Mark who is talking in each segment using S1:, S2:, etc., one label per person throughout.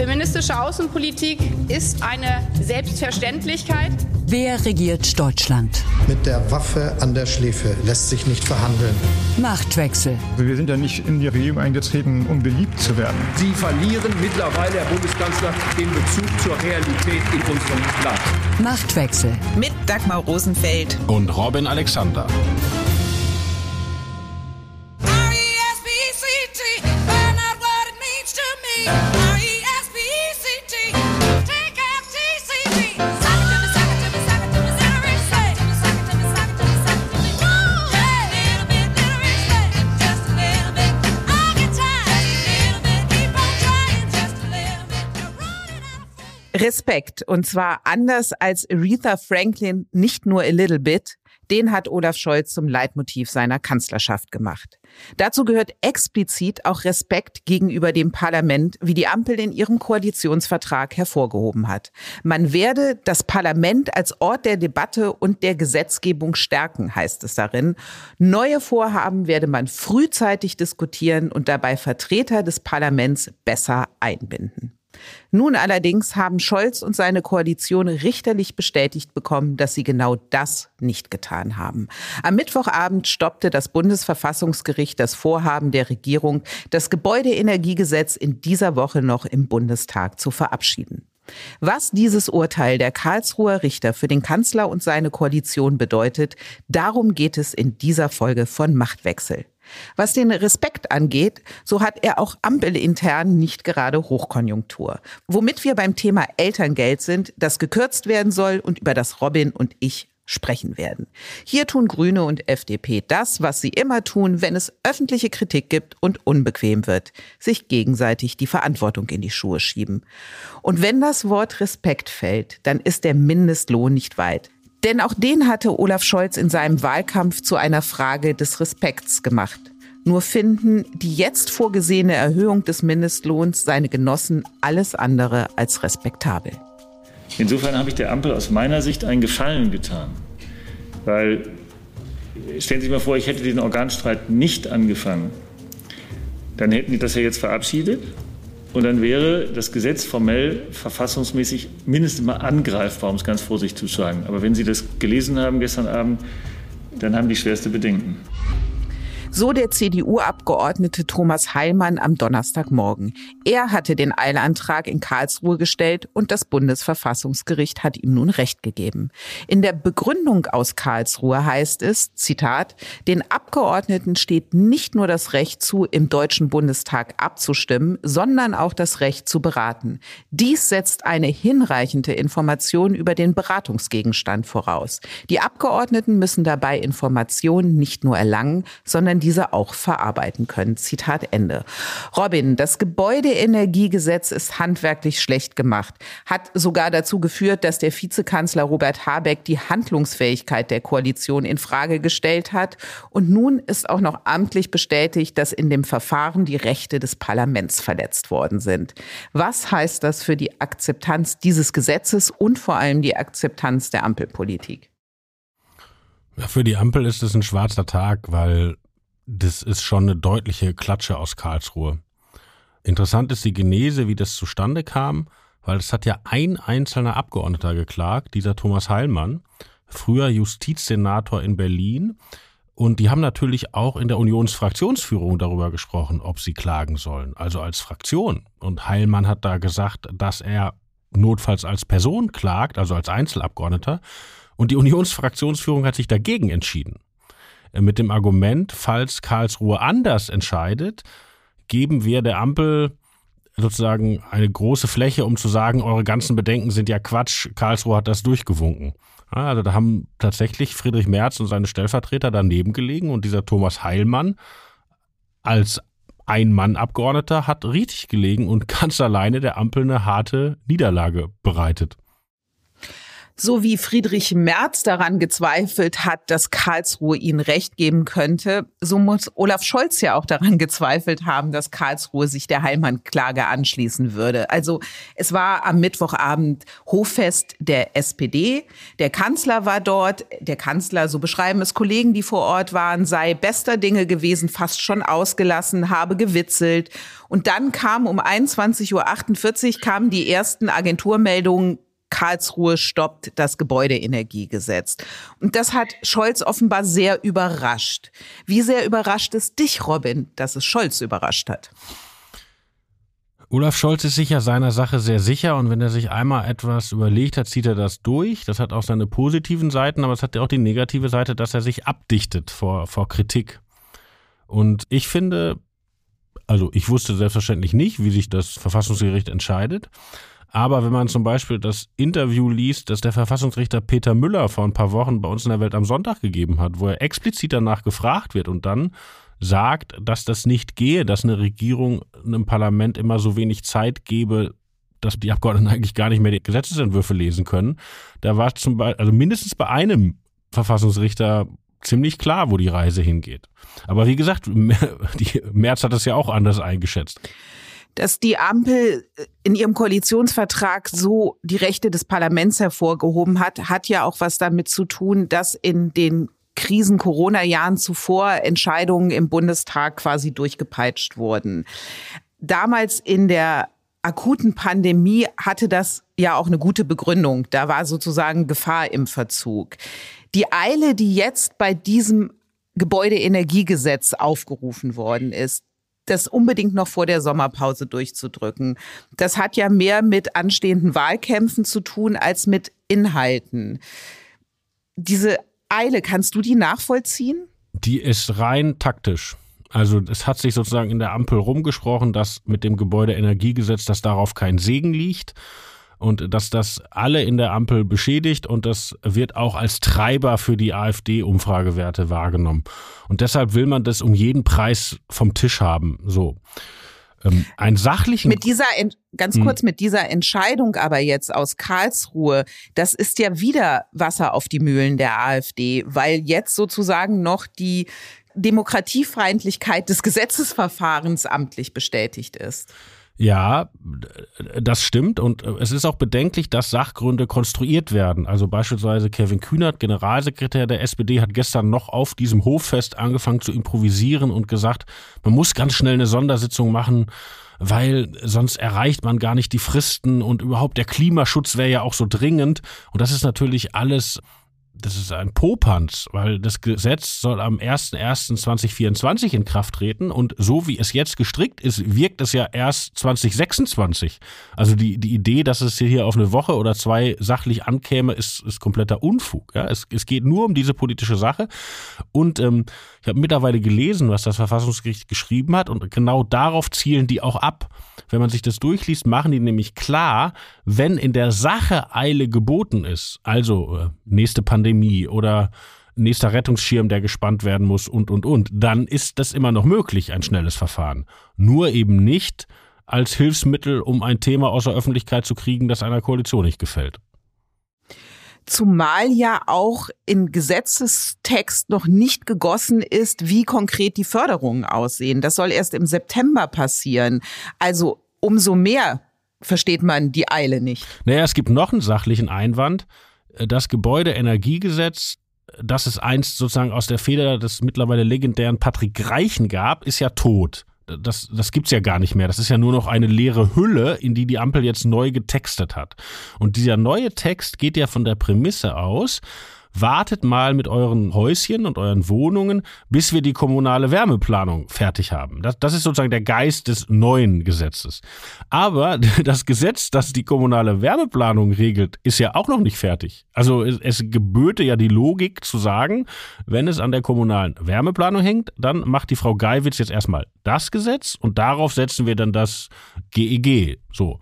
S1: Feministische Außenpolitik ist eine Selbstverständlichkeit.
S2: Wer regiert Deutschland?
S3: Mit der Waffe an der Schläfe lässt sich nicht verhandeln.
S2: Machtwechsel.
S4: Wir sind ja nicht in die Regierung eingetreten, um beliebt zu werden.
S5: Sie verlieren mittlerweile, Herr Bundeskanzler, den Bezug zur Realität in unserem Land.
S2: Machtwechsel.
S6: Mit Dagmar Rosenfeld
S7: und Robin Alexander.
S6: Respekt. Und zwar anders als Aretha Franklin nicht nur a little bit. Den hat Olaf Scholz zum Leitmotiv seiner Kanzlerschaft gemacht. Dazu gehört explizit auch Respekt gegenüber dem Parlament, wie die Ampel in ihrem Koalitionsvertrag hervorgehoben hat. Man werde das Parlament als Ort der Debatte und der Gesetzgebung stärken, heißt es darin. Neue Vorhaben werde man frühzeitig diskutieren und dabei Vertreter des Parlaments besser einbinden. Nun allerdings haben Scholz und seine Koalition richterlich bestätigt bekommen, dass sie genau das nicht getan haben. Am Mittwochabend stoppte das Bundesverfassungsgericht das Vorhaben der Regierung, das Gebäudeenergiegesetz in dieser Woche noch im Bundestag zu verabschieden. Was dieses Urteil der Karlsruher Richter für den Kanzler und seine Koalition bedeutet, darum geht es in dieser Folge von Machtwechsel. Was den Respekt angeht, so hat er auch ampelintern nicht gerade Hochkonjunktur. Womit wir beim Thema Elterngeld sind, das gekürzt werden soll und über das Robin und ich sprechen werden. Hier tun Grüne und FDP das, was sie immer tun, wenn es öffentliche Kritik gibt und unbequem wird, sich gegenseitig die Verantwortung in die Schuhe schieben. Und wenn das Wort Respekt fällt, dann ist der Mindestlohn nicht weit. Denn auch den hatte Olaf Scholz in seinem Wahlkampf zu einer Frage des Respekts gemacht. Nur finden die jetzt vorgesehene Erhöhung des Mindestlohns seine Genossen alles andere als respektabel.
S8: Insofern habe ich der Ampel aus meiner Sicht einen Gefallen getan. Weil, stellen Sie sich mal vor, ich hätte den Organstreit nicht angefangen. Dann hätten die das ja jetzt verabschiedet und dann wäre das Gesetz formell verfassungsmäßig mindestens mal angreifbar, um es ganz vorsichtig zu sagen. Aber wenn Sie das gelesen haben gestern Abend, dann haben die schwerste Bedenken.
S6: So der CDU-Abgeordnete Thomas Heilmann am Donnerstagmorgen. Er hatte den Eilantrag in Karlsruhe gestellt und das Bundesverfassungsgericht hat ihm nun Recht gegeben. In der Begründung aus Karlsruhe heißt es, Zitat, den Abgeordneten steht nicht nur das Recht zu, im Deutschen Bundestag abzustimmen, sondern auch das Recht zu beraten. Dies setzt eine hinreichende Information über den Beratungsgegenstand voraus. Die Abgeordneten müssen dabei Informationen nicht nur erlangen, sondern diese auch verarbeiten können. Zitat Ende. Robin, das Gebäudeenergiegesetz ist handwerklich schlecht gemacht, hat sogar dazu geführt, dass der Vizekanzler Robert Habeck die Handlungsfähigkeit der Koalition in Frage gestellt hat. Und nun ist auch noch amtlich bestätigt, dass in dem Verfahren die Rechte des Parlaments verletzt worden sind. Was heißt das für die Akzeptanz dieses Gesetzes und vor allem die Akzeptanz der Ampelpolitik?
S7: Ja, für die Ampel ist es ein schwarzer Tag, weil das ist schon eine deutliche Klatsche aus Karlsruhe. Interessant ist die Genese, wie das zustande kam, weil es hat ja ein einzelner Abgeordneter geklagt, dieser Thomas Heilmann, früher Justizsenator in Berlin. Und die haben natürlich auch in der Unionsfraktionsführung darüber gesprochen, ob sie klagen sollen, also als Fraktion. Und Heilmann hat da gesagt, dass er notfalls als Person klagt, also als Einzelabgeordneter. Und die Unionsfraktionsführung hat sich dagegen entschieden. Äh, mit dem Argument, falls Karlsruhe anders entscheidet, geben wir der Ampel sozusagen eine große Fläche, um zu sagen, eure ganzen Bedenken sind ja Quatsch, Karlsruhe hat das durchgewunken. Also da haben tatsächlich Friedrich Merz und seine Stellvertreter daneben gelegen und dieser Thomas Heilmann als Ein-Mann-Abgeordneter hat richtig gelegen und ganz alleine der Ampel eine harte Niederlage bereitet.
S6: So wie Friedrich Merz daran gezweifelt hat, dass Karlsruhe ihnen Recht geben könnte, so muss Olaf Scholz ja auch daran gezweifelt haben, dass Karlsruhe sich der Heilmann-Klage anschließen würde. Also es war am Mittwochabend Hoffest der SPD. Der Kanzler war dort. Der Kanzler, so beschreiben es Kollegen, die vor Ort waren, sei bester Dinge gewesen, fast schon ausgelassen, habe gewitzelt. Und dann kam um 21.48 Uhr kamen die ersten Agenturmeldungen, Karlsruhe stoppt das Gebäudeenergiegesetz. Und das hat Scholz offenbar sehr überrascht. Wie sehr überrascht es dich, Robin, dass es Scholz überrascht hat?
S7: Olaf Scholz ist sicher seiner Sache sehr sicher und wenn er sich einmal etwas überlegt hat, zieht er das durch. Das hat auch seine positiven Seiten, aber es hat ja auch die negative Seite, dass er sich abdichtet vor, vor Kritik. Und ich finde, also ich wusste selbstverständlich nicht, wie sich das Verfassungsgericht entscheidet. Aber wenn man zum Beispiel das Interview liest, das der Verfassungsrichter Peter Müller vor ein paar Wochen bei uns in der Welt am Sonntag gegeben hat, wo er explizit danach gefragt wird und dann sagt, dass das nicht gehe, dass eine Regierung einem Parlament immer so wenig Zeit gebe, dass die Abgeordneten eigentlich gar nicht mehr die Gesetzesentwürfe lesen können. Da war zum Beispiel, also mindestens bei einem Verfassungsrichter ziemlich klar, wo die Reise hingeht. Aber wie gesagt, die Merz hat das ja auch anders eingeschätzt
S6: dass die Ampel äh, in ihrem Koalitionsvertrag so die Rechte des Parlaments hervorgehoben hat, hat ja auch was damit zu tun, dass in den Krisen-Corona-Jahren zuvor Entscheidungen im Bundestag quasi durchgepeitscht wurden. Damals in der akuten Pandemie hatte das ja auch eine gute Begründung. Da war sozusagen Gefahr im Verzug. Die Eile, die jetzt bei diesem Gebäudeenergiegesetz aufgerufen worden ist, das unbedingt noch vor der Sommerpause durchzudrücken. Das hat ja mehr mit anstehenden Wahlkämpfen zu tun als mit Inhalten. Diese Eile, kannst du die nachvollziehen?
S7: Die ist rein taktisch. Also es hat sich sozusagen in der Ampel rumgesprochen, dass mit dem Gebäudeenergiegesetz, dass darauf kein Segen liegt und dass das alle in der Ampel beschädigt und das wird auch als Treiber für die AfD-Umfragewerte wahrgenommen. Und deshalb will man das um jeden Preis vom Tisch haben. So. Ähm, ein sachlichen.
S6: Mit dieser, ganz hm. kurz, mit dieser Entscheidung aber jetzt aus Karlsruhe, das ist ja wieder Wasser auf die Mühlen der AfD, weil jetzt sozusagen noch die Demokratiefeindlichkeit des Gesetzesverfahrens amtlich bestätigt ist.
S7: Ja, das stimmt und äh, es ist auch bedenklich, dass Sachgründe konstruiert werden. Also beispielsweise Kevin Kühnert, Generalsekretär der SPD, hat gestern noch auf diesem Hoffest angefangen zu improvisieren und gesagt, man muss ganz schnell eine Sondersitzung machen, weil sonst erreicht man gar nicht die Fristen und überhaupt der Klimaschutz wäre ja auch so dringend. Und das ist natürlich alles das ist ein Popanz, weil das Gesetz soll am 01.01.2024 in Kraft treten und so wie es jetzt gestrickt ist, wirkt es ja erst 2026. Also die, die Idee, dass es hier auf eine Woche oder zwei sachlich ankäme, ist, ist kompletter Unfug. Ja? Es, es geht nur um diese politische Sache und ähm, ich habe mittlerweile gelesen, was das Verfassungsgericht geschrieben hat und genau darauf zielen die auch ab. Wenn man sich das durchliest, machen die nämlich klar, wenn in der Sache Eile geboten ist, also äh, nächste Pandemie oder nächster Rettungsschirm, der gespannt werden muss und, und, und, dann ist das immer noch möglich, ein schnelles Verfahren. Nur eben nicht als Hilfsmittel, um ein Thema aus der Öffentlichkeit zu kriegen, das einer Koalition nicht gefällt.
S6: Zumal ja auch in Gesetzestext noch nicht gegossen ist, wie konkret die Förderungen aussehen. Das soll erst im September passieren. Also umso mehr versteht man die Eile nicht.
S7: Naja, es gibt noch einen sachlichen Einwand. Das Gebäudeenergiegesetz, das es einst sozusagen aus der Feder des mittlerweile legendären Patrick Reichen gab, ist ja tot das, das gibt's ja gar nicht mehr. Das ist ja nur noch eine leere Hülle, in die die Ampel jetzt neu getextet hat. Und dieser neue Text geht ja von der Prämisse aus, wartet mal mit euren Häuschen und euren Wohnungen, bis wir die kommunale Wärmeplanung fertig haben. Das, das ist sozusagen der Geist des neuen Gesetzes. Aber das Gesetz, das die kommunale Wärmeplanung regelt, ist ja auch noch nicht fertig. Also es, es geböte ja die Logik zu sagen, wenn es an der kommunalen Wärmeplanung hängt, dann macht die Frau Geiwitz jetzt erstmal das Gesetz und darauf setzen wir dann das GEG. E so.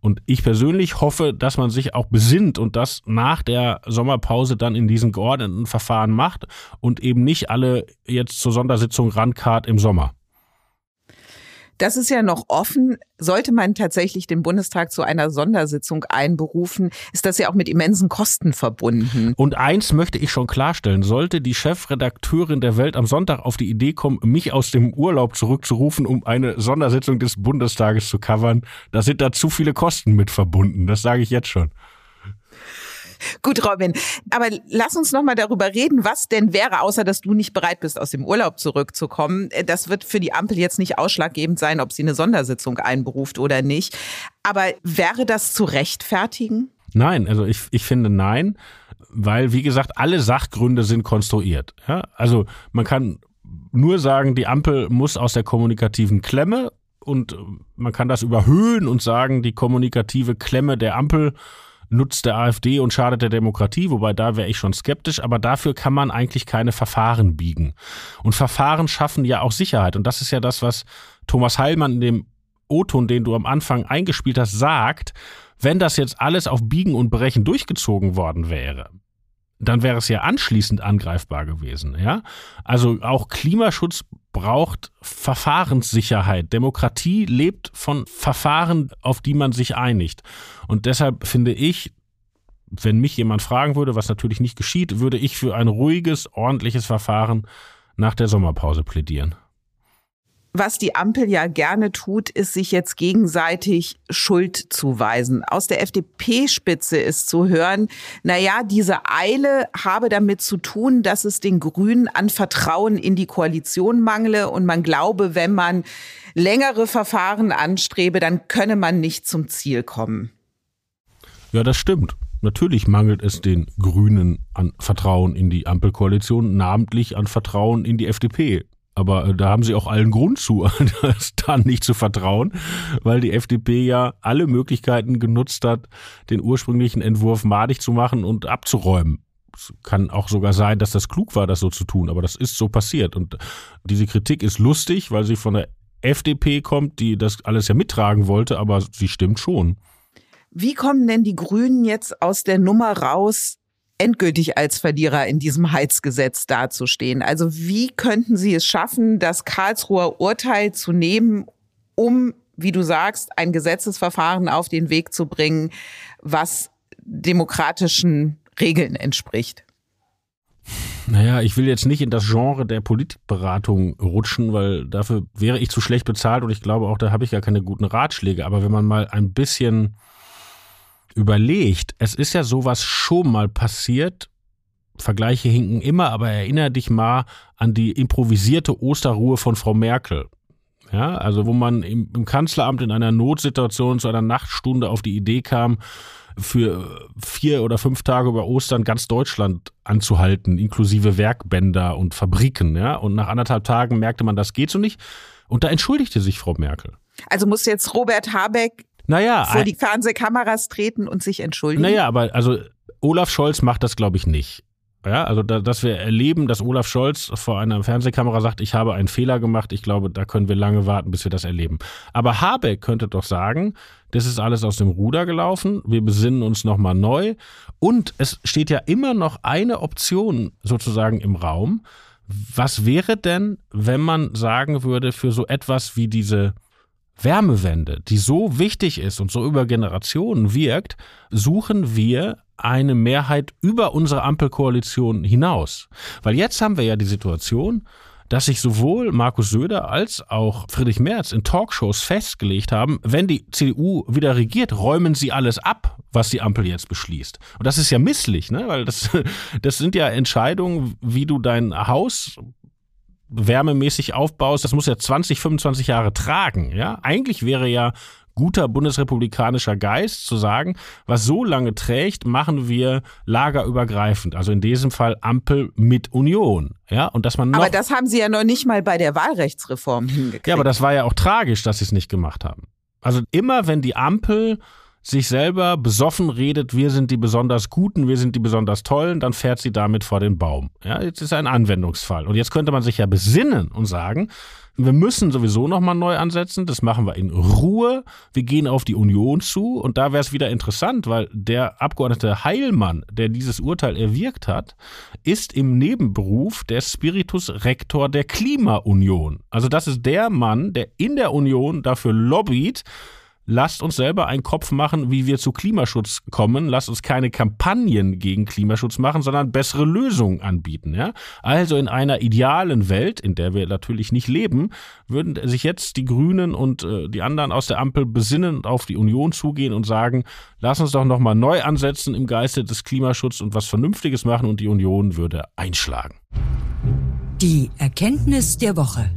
S7: Und ich persönlich hoffe, dass man sich auch besinnt und das nach der Sommerpause dann in diesen geordneten Verfahren macht und eben nicht alle jetzt zur Sondersitzung rankart im Sommer.
S6: Das ist ja noch offen. Sollte man tatsächlich den Bundestag zu einer Sondersitzung einberufen, ist das ja auch mit immensen Kosten verbunden.
S7: Und eins möchte ich schon klarstellen. Sollte die Chefredakteurin der Welt am Sonntag auf die Idee kommen, mich aus dem Urlaub zurückzurufen, um eine Sondersitzung des Bundestages zu covern, da sind da zu viele Kosten mit verbunden. Das sage ich jetzt schon.
S6: Gut, Robin. Aber lass uns noch mal darüber reden, was denn wäre, außer dass du nicht bereit bist, aus dem Urlaub zurückzukommen. Das wird für die Ampel jetzt nicht ausschlaggebend sein, ob sie eine Sondersitzung einberuft oder nicht. Aber wäre das zu rechtfertigen?
S7: Nein, also ich, ich finde nein, weil, wie gesagt, alle Sachgründe sind konstruiert. Ja? Also man kann nur sagen, die Ampel muss aus der kommunikativen Klemme und man kann das überhöhen und sagen, die kommunikative Klemme der Ampel nutzt der AfD und schadet der Demokratie, wobei da wäre ich schon skeptisch, aber dafür kann man eigentlich keine Verfahren biegen. Und Verfahren schaffen ja auch Sicherheit. Und das ist ja das, was Thomas Heilmann in dem O-Ton, den du am Anfang eingespielt hast, sagt, wenn das jetzt alles auf Biegen und Brechen durchgezogen worden wäre, dann wäre es ja anschließend angreifbar gewesen, ja? Also auch Klimaschutz braucht Verfahrenssicherheit. Demokratie lebt von Verfahren, auf die man sich einigt. Und deshalb finde ich, wenn mich jemand fragen würde, was natürlich nicht geschieht, würde ich für ein ruhiges, ordentliches Verfahren nach der Sommerpause plädieren
S6: was die Ampel ja gerne tut, ist sich jetzt gegenseitig Schuld zuweisen. Aus der FDP-Spitze ist zu hören, na ja, diese Eile habe damit zu tun, dass es den Grünen an Vertrauen in die Koalition mangle und man glaube, wenn man längere Verfahren anstrebe, dann könne man nicht zum Ziel kommen.
S7: Ja, das stimmt. Natürlich mangelt es den Grünen an Vertrauen in die Ampelkoalition, namentlich an Vertrauen in die FDP. Aber äh, da haben sie auch allen Grund zu, das dann nicht zu vertrauen, weil die FDP ja alle Möglichkeiten genutzt hat, den ursprünglichen Entwurf madig zu machen und abzuräumen. Es kann auch sogar sein, dass das klug war, das so zu tun, aber das ist so passiert. Und diese Kritik ist lustig, weil sie von der FDP kommt, die das alles ja mittragen wollte, aber sie stimmt schon.
S6: Wie kommen denn die Grünen jetzt aus der Nummer raus, endgültig als Verlierer in diesem Heizgesetz dazustehen. Also wie könnten Sie es schaffen, das Karlsruher Urteil zu nehmen, um, wie du sagst, ein Gesetzesverfahren auf den Weg zu bringen, was demokratischen Regeln entspricht?
S7: Naja, ich will jetzt nicht in das Genre der Politikberatung rutschen, weil dafür wäre ich zu schlecht bezahlt und ich glaube auch, da habe ich gar keine guten Ratschläge. Aber wenn man mal ein bisschen überlegt, es ist ja sowas schon mal passiert, Vergleiche hinken immer, aber erinnere dich mal an die improvisierte Osterruhe von Frau Merkel. Ja, also wo man im, im, Kanzleramt in einer Notsituation zu einer Nachtstunde auf die Idee kam, für vier oder fünf Tage über Ostern ganz Deutschland anzuhalten, inklusive Werkbänder und Fabriken. Ja, und nach anderthalb Tagen merkte man, das geht so nicht. Und da entschuldigte sich Frau Merkel.
S6: Also muss jetzt Robert Habeck
S7: naja,
S6: vor die Fernsehkameras treten und sich entschuldigen?
S7: Naja, aber also Olaf Scholz macht das, glaube ich, nicht. Ja, also da, dass wir erleben, dass Olaf Scholz vor einer Fernsehkamera sagt, ich habe einen Fehler gemacht, ich glaube, da können wir lange warten, bis wir das erleben. Aber Habeck könnte doch sagen, das ist alles aus dem Ruder gelaufen, wir besinnen uns nochmal neu und es steht ja immer noch eine Option sozusagen im Raum. Was wäre denn, wenn man sagen würde, für so etwas wie diese Wärmewende, die so wichtig ist und so über Generationen wirkt, suchen wir eine Mehrheit über unsere Ampelkoalition hinaus. Weil jetzt haben wir ja die Situation, dass sich sowohl Markus Söder als auch Friedrich Merz in Talkshows festgelegt haben, wenn die CDU wieder regiert, räumen sie alles ab, was die Ampel jetzt beschließt. Und das ist ja misslich, ne? weil das, das sind ja Entscheidungen, wie du dein Haus wärmemäßig aufbaust, das muss ja 20, 25 Jahre tragen. Ja, eigentlich wäre ja guter bundesrepublikanischer Geist zu sagen, was so lange trägt, machen wir lagerübergreifend. Also in diesem Fall Ampel mit Union. Ja, und dass man
S6: aber das haben sie ja noch nicht mal bei der Wahlrechtsreform hingekriegt.
S7: Ja, aber das war ja auch tragisch, dass sie es nicht gemacht haben. Also immer wenn die Ampel sich selber besoffen redet, wir sind die besonders Guten, wir sind die besonders Tollen, dann fährt sie damit vor den Baum. Ja, jetzt ist ein Anwendungsfall. Und jetzt könnte man sich ja besinnen und sagen, wir müssen sowieso nochmal neu ansetzen. Das machen wir in Ruhe. Wir gehen auf die Union zu. Und da wäre es wieder interessant, weil der Abgeordnete Heilmann, der dieses Urteil erwirkt hat, ist im Nebenberuf der Spiritus Rector der Klimaunion. Also das ist der Mann, der in der Union dafür lobbyt, lasst uns selber einen Kopf machen, wie wir zu Klimaschutz kommen. Lasst uns keine Kampagnen gegen Klimaschutz machen, sondern bessere Lösungen anbieten. Ja? Also in einer idealen Welt, in der wir natürlich nicht leben, würden sich jetzt die Grünen und äh, die anderen aus der Ampel besinnen und auf die Union zugehen und sagen, lass uns doch nochmal neu ansetzen im Geiste des Klimaschutzes und was Vernünftiges machen und die Union würde einschlagen.
S2: Die Erkenntnis der Woche.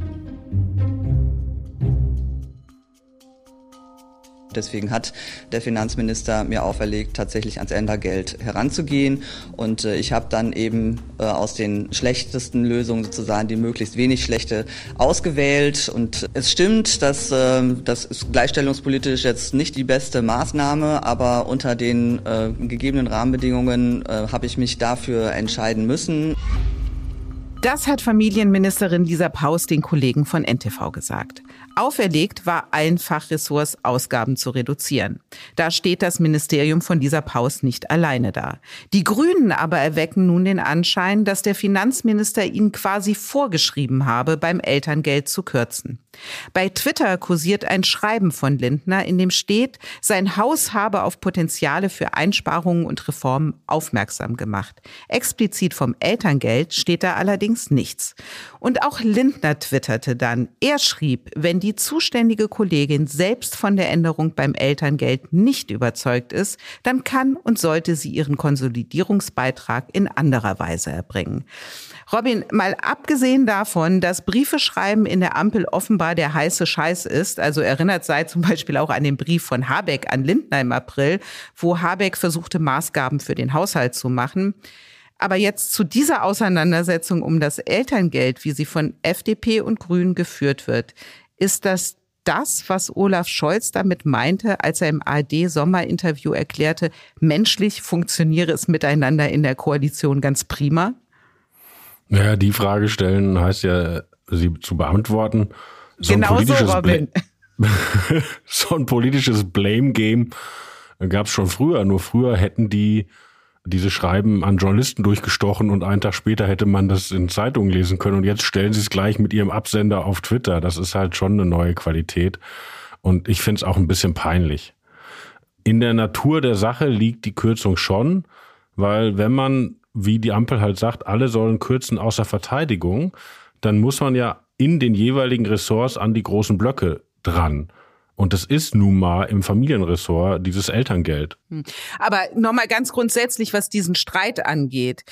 S9: Deswegen hat der Finanzminister mir auferlegt, tatsächlich ans Endergeld heranzugehen. Und äh, ich habe dann eben äh, aus den schlechtesten Lösungen sozusagen die möglichst wenig schlechte ausgewählt. Und es stimmt, dass äh, das ist gleichstellungspolitisch jetzt nicht die beste Maßnahme, aber unter den äh, gegebenen Rahmenbedingungen äh, habe ich mich dafür entscheiden müssen.
S6: Das hat Familienministerin Lisa Paus den Kollegen von NTV gesagt. Auferlegt war allen Fachressorts Ausgaben zu reduzieren. Da steht das Ministerium von dieser Paus nicht alleine da. Die Grünen aber erwecken nun den Anschein, dass der Finanzminister ihnen quasi vorgeschrieben habe, beim Elterngeld zu kürzen. Bei Twitter kursiert ein Schreiben von Lindner, in dem steht, sein Haus habe auf Potenziale für Einsparungen und Reformen aufmerksam gemacht. Explizit vom Elterngeld steht da allerdings nichts. Und auch Lindner twitterte dann. Er schrieb, wenn die zuständige Kollegin selbst von der Änderung beim Elterngeld nicht überzeugt ist, dann kann und sollte sie ihren Konsolidierungsbeitrag in anderer Weise erbringen. Robin, mal abgesehen davon, dass Briefe schreiben in der Ampel offenbar der heiße Scheiß ist, also erinnert sei zum Beispiel auch an den Brief von Habeck an Lindner im April, wo Habeck versuchte, Maßgaben für den Haushalt zu machen. Aber jetzt zu dieser Auseinandersetzung um das Elterngeld, wie sie von FDP und Grünen geführt wird. Ist das das, was Olaf Scholz damit meinte, als er im ARD-Sommerinterview erklärte, menschlich funktioniere es miteinander in der Koalition ganz prima?
S7: Naja, die Frage stellen heißt ja, sie zu beantworten.
S6: So genau so, Robin.
S7: so ein politisches Blame-Game gab es schon früher. Nur früher hätten die diese Schreiben an Journalisten durchgestochen und einen Tag später hätte man das in Zeitungen lesen können und jetzt stellen sie es gleich mit ihrem Absender auf Twitter. Das ist halt schon eine neue Qualität und ich finde es auch ein bisschen peinlich. In der Natur der Sache liegt die Kürzung schon, weil wenn man, wie die Ampel halt sagt, alle sollen kürzen außer Verteidigung, dann muss man ja in den jeweiligen Ressorts an die großen Blöcke dran. Und das ist nun mal im Familienressort dieses Elterngeld. Hm.
S6: Aber nochmal ganz grundsätzlich, was diesen Streit angeht.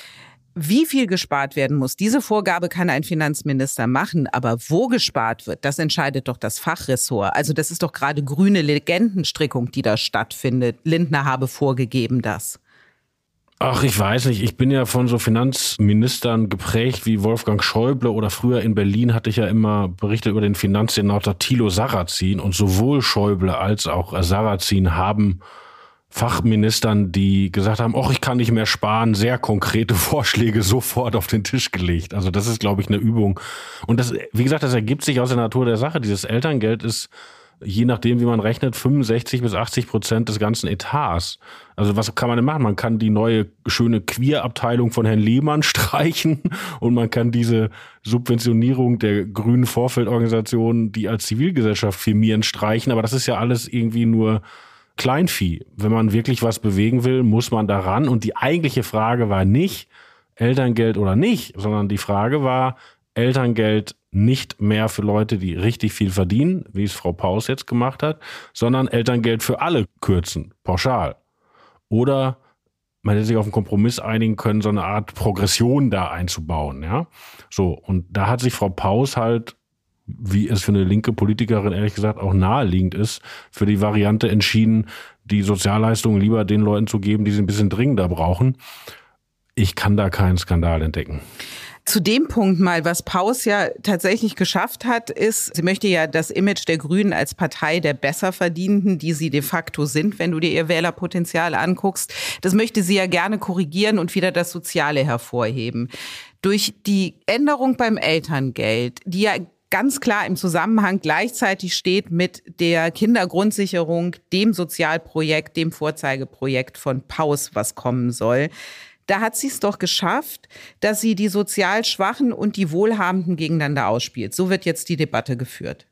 S6: Wie viel gespart werden muss, diese Vorgabe kann ein Finanzminister machen, aber wo gespart wird, das entscheidet doch das Fachressort. Also das ist doch gerade grüne Legendenstrickung, die da stattfindet. Lindner habe vorgegeben das.
S7: Ach, ich weiß nicht. Ich bin ja von so Finanzministern geprägt wie Wolfgang Schäuble oder früher in Berlin hatte ich ja immer Berichte über den Finanzsenator Thilo Sarrazin und sowohl Schäuble als auch Sarrazin haben Fachministern, die gesagt haben, ach, ich kann nicht mehr sparen, sehr konkrete Vorschläge sofort auf den Tisch gelegt. Also das ist, glaube ich, eine Übung. Und das, wie gesagt, das ergibt sich aus der Natur der Sache. Dieses Elterngeld ist je nachdem, wie man rechnet, 65 bis 80 Prozent des ganzen Etats. Also was kann man denn machen? Man kann die neue schöne Queer-Abteilung von Herrn Lehmann streichen und man kann diese Subventionierung der grünen Vorfeldorganisationen, die als Zivilgesellschaft firmieren, streichen. Aber das ist ja alles irgendwie nur Kleinvieh. Wenn man wirklich was bewegen will, muss man daran. Und die eigentliche Frage war nicht Elterngeld oder nicht, sondern die Frage war Elterngeld nicht mehr für Leute, die richtig viel verdienen, wie es Frau Paus jetzt gemacht hat, sondern Elterngeld für alle kürzen, pauschal. Oder man hätte sich auf einen Kompromiss einigen können, so eine Art Progression da einzubauen, ja. So. Und da hat sich Frau Paus halt, wie es für eine linke Politikerin ehrlich gesagt auch naheliegend ist, für die Variante entschieden, die Sozialleistungen lieber den Leuten zu geben, die sie ein bisschen dringender brauchen. Ich kann da keinen Skandal entdecken.
S6: Zu dem Punkt mal, was Paus ja tatsächlich geschafft hat, ist, sie möchte ja das Image der Grünen als Partei der Besserverdienenden, die sie de facto sind, wenn du dir ihr Wählerpotenzial anguckst, das möchte sie ja gerne korrigieren und wieder das Soziale hervorheben. Durch die Änderung beim Elterngeld, die ja ganz klar im Zusammenhang gleichzeitig steht mit der Kindergrundsicherung, dem Sozialprojekt, dem Vorzeigeprojekt von Paus, was kommen soll. Da hat sie es doch geschafft, dass sie die sozial Schwachen und die Wohlhabenden gegeneinander ausspielt. So wird jetzt die Debatte geführt.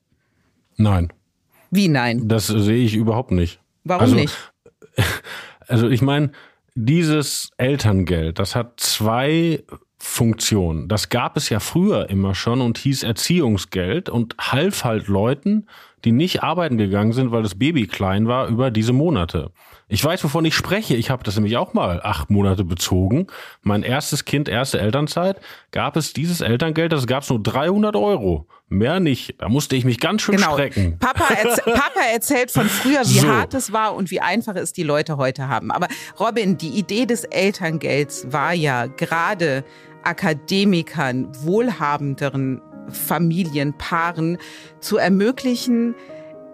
S7: Nein.
S6: Wie nein?
S7: Das sehe ich überhaupt nicht.
S6: Warum
S7: also,
S6: nicht?
S7: Also ich meine, dieses Elterngeld, das hat zwei Funktionen. Das gab es ja früher immer schon und hieß Erziehungsgeld und half halt Leuten, die nicht arbeiten gegangen sind, weil das Baby klein war, über diese Monate. Ich weiß, wovon ich spreche. Ich habe das nämlich auch mal acht Monate bezogen. Mein erstes Kind, erste Elternzeit, gab es dieses Elterngeld, das gab es nur 300 Euro. Mehr nicht. Da musste ich mich ganz schön genau. strecken.
S6: Papa, erz Papa erzählt von früher, wie so. hart es war und wie einfach es die Leute heute haben. Aber Robin, die Idee des Elterngelds war ja gerade Akademikern, wohlhabenderen Familienpaaren zu ermöglichen,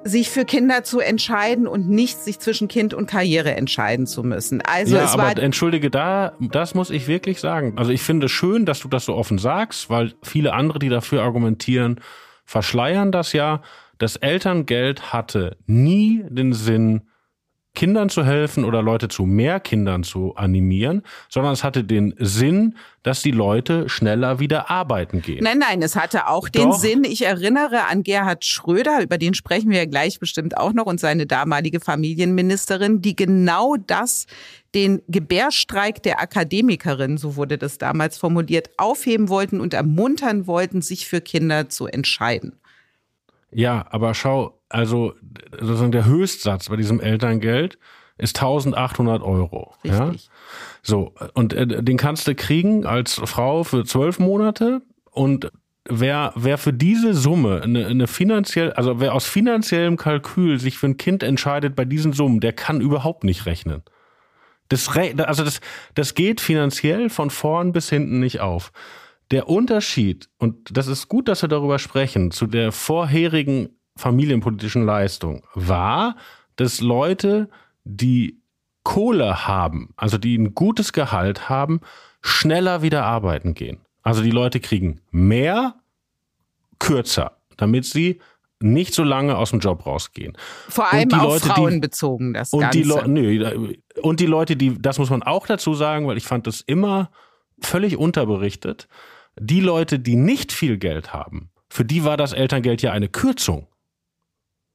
S6: sich für Kinder zu entscheiden und nicht sich zwischen Kind und Karriere entscheiden zu müssen. Also
S7: ja,
S6: es
S7: aber
S6: war
S7: entschuldige, da das muss ich wirklich sagen. Also ich finde schön, dass du das so offen sagst, weil viele andere, die dafür argumentieren, verschleiern das ja. Das Elterngeld hatte nie den Sinn, Kindern zu helfen oder Leute zu mehr Kindern zu animieren, sondern es hatte den Sinn, dass die Leute schneller wieder arbeiten gehen.
S6: Nein, nein, es hatte auch den Doch. Sinn. Ich erinnere an Gerhard Schröder, über den sprechen wir ja gleich bestimmt auch noch, und seine damalige Familienministerin, die genau das den Gebärstreik der Akademikerin, so wurde das damals formuliert, aufheben wollten und ermuntern wollten, sich für Kinder zu entscheiden.
S7: Ja, aber schau, also sozusagen der Höchstsatz bei diesem Elterngeld ist 1800 Euro. Richtig. Ja? So, und äh, den kannst du kriegen als Frau für zwölf Monate und wer, wer für diese Summe eine, eine finanziell, also wer aus finanziellem Kalkül sich für ein Kind entscheidet bei diesen Summen, der kann überhaupt nicht rechnen. Das, also das, das geht finanziell von vorn bis hinten nicht auf. Der Unterschied, und das ist gut, dass wir darüber sprechen, zu der vorherigen familienpolitischen Leistung war, dass Leute, die Kohle haben, also die ein gutes Gehalt haben, schneller wieder arbeiten gehen. Also die Leute kriegen mehr, kürzer, damit sie nicht so lange aus dem Job rausgehen.
S6: Vor allem auf Leute, Frauen die, bezogen, das
S7: und
S6: Ganze.
S7: Die Le nö, und die Leute, die, das muss man auch dazu sagen, weil ich fand das immer völlig unterberichtet, die Leute, die nicht viel Geld haben, für die war das Elterngeld ja eine Kürzung.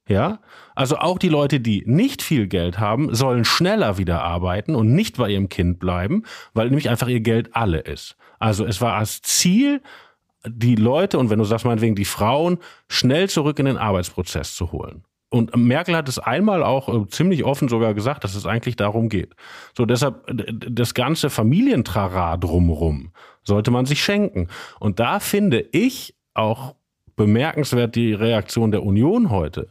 S7: Ja, also auch die Leute, die nicht viel Geld haben, sollen schneller wieder arbeiten und nicht bei ihrem Kind bleiben, weil nämlich einfach ihr Geld alle ist. Also es war als Ziel, die Leute und wenn du sagst meinetwegen die Frauen schnell zurück in den Arbeitsprozess zu holen. Und Merkel hat es einmal auch äh, ziemlich offen sogar gesagt, dass es eigentlich darum geht. So deshalb das ganze Familientrara drumrum sollte man sich schenken. Und da finde ich auch bemerkenswert die Reaktion der Union heute.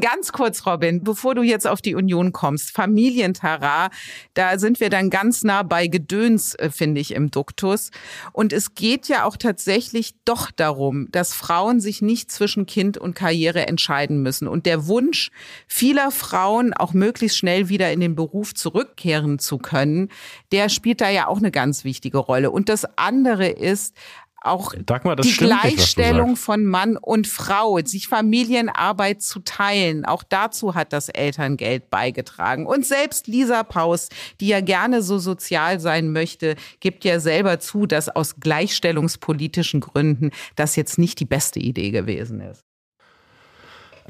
S6: Ganz kurz, Robin, bevor du jetzt auf die Union kommst, Familientara, da sind wir dann ganz nah bei Gedöns, äh, finde ich, im Duktus. Und es geht ja auch tatsächlich doch darum, dass Frauen sich nicht zwischen Kind und Karriere entscheiden müssen. Und der Wunsch vieler Frauen, auch möglichst schnell wieder in den Beruf zurückkehren zu können, der spielt da ja auch eine ganz wichtige Rolle. Und das andere ist, auch
S7: Dagmar,
S6: die Gleichstellung nicht, von Mann und Frau, sich Familienarbeit zu teilen. Auch dazu hat das Elterngeld beigetragen. Und selbst Lisa Paus, die ja gerne so sozial sein möchte, gibt ja selber zu, dass aus gleichstellungspolitischen Gründen das jetzt nicht die beste Idee gewesen ist.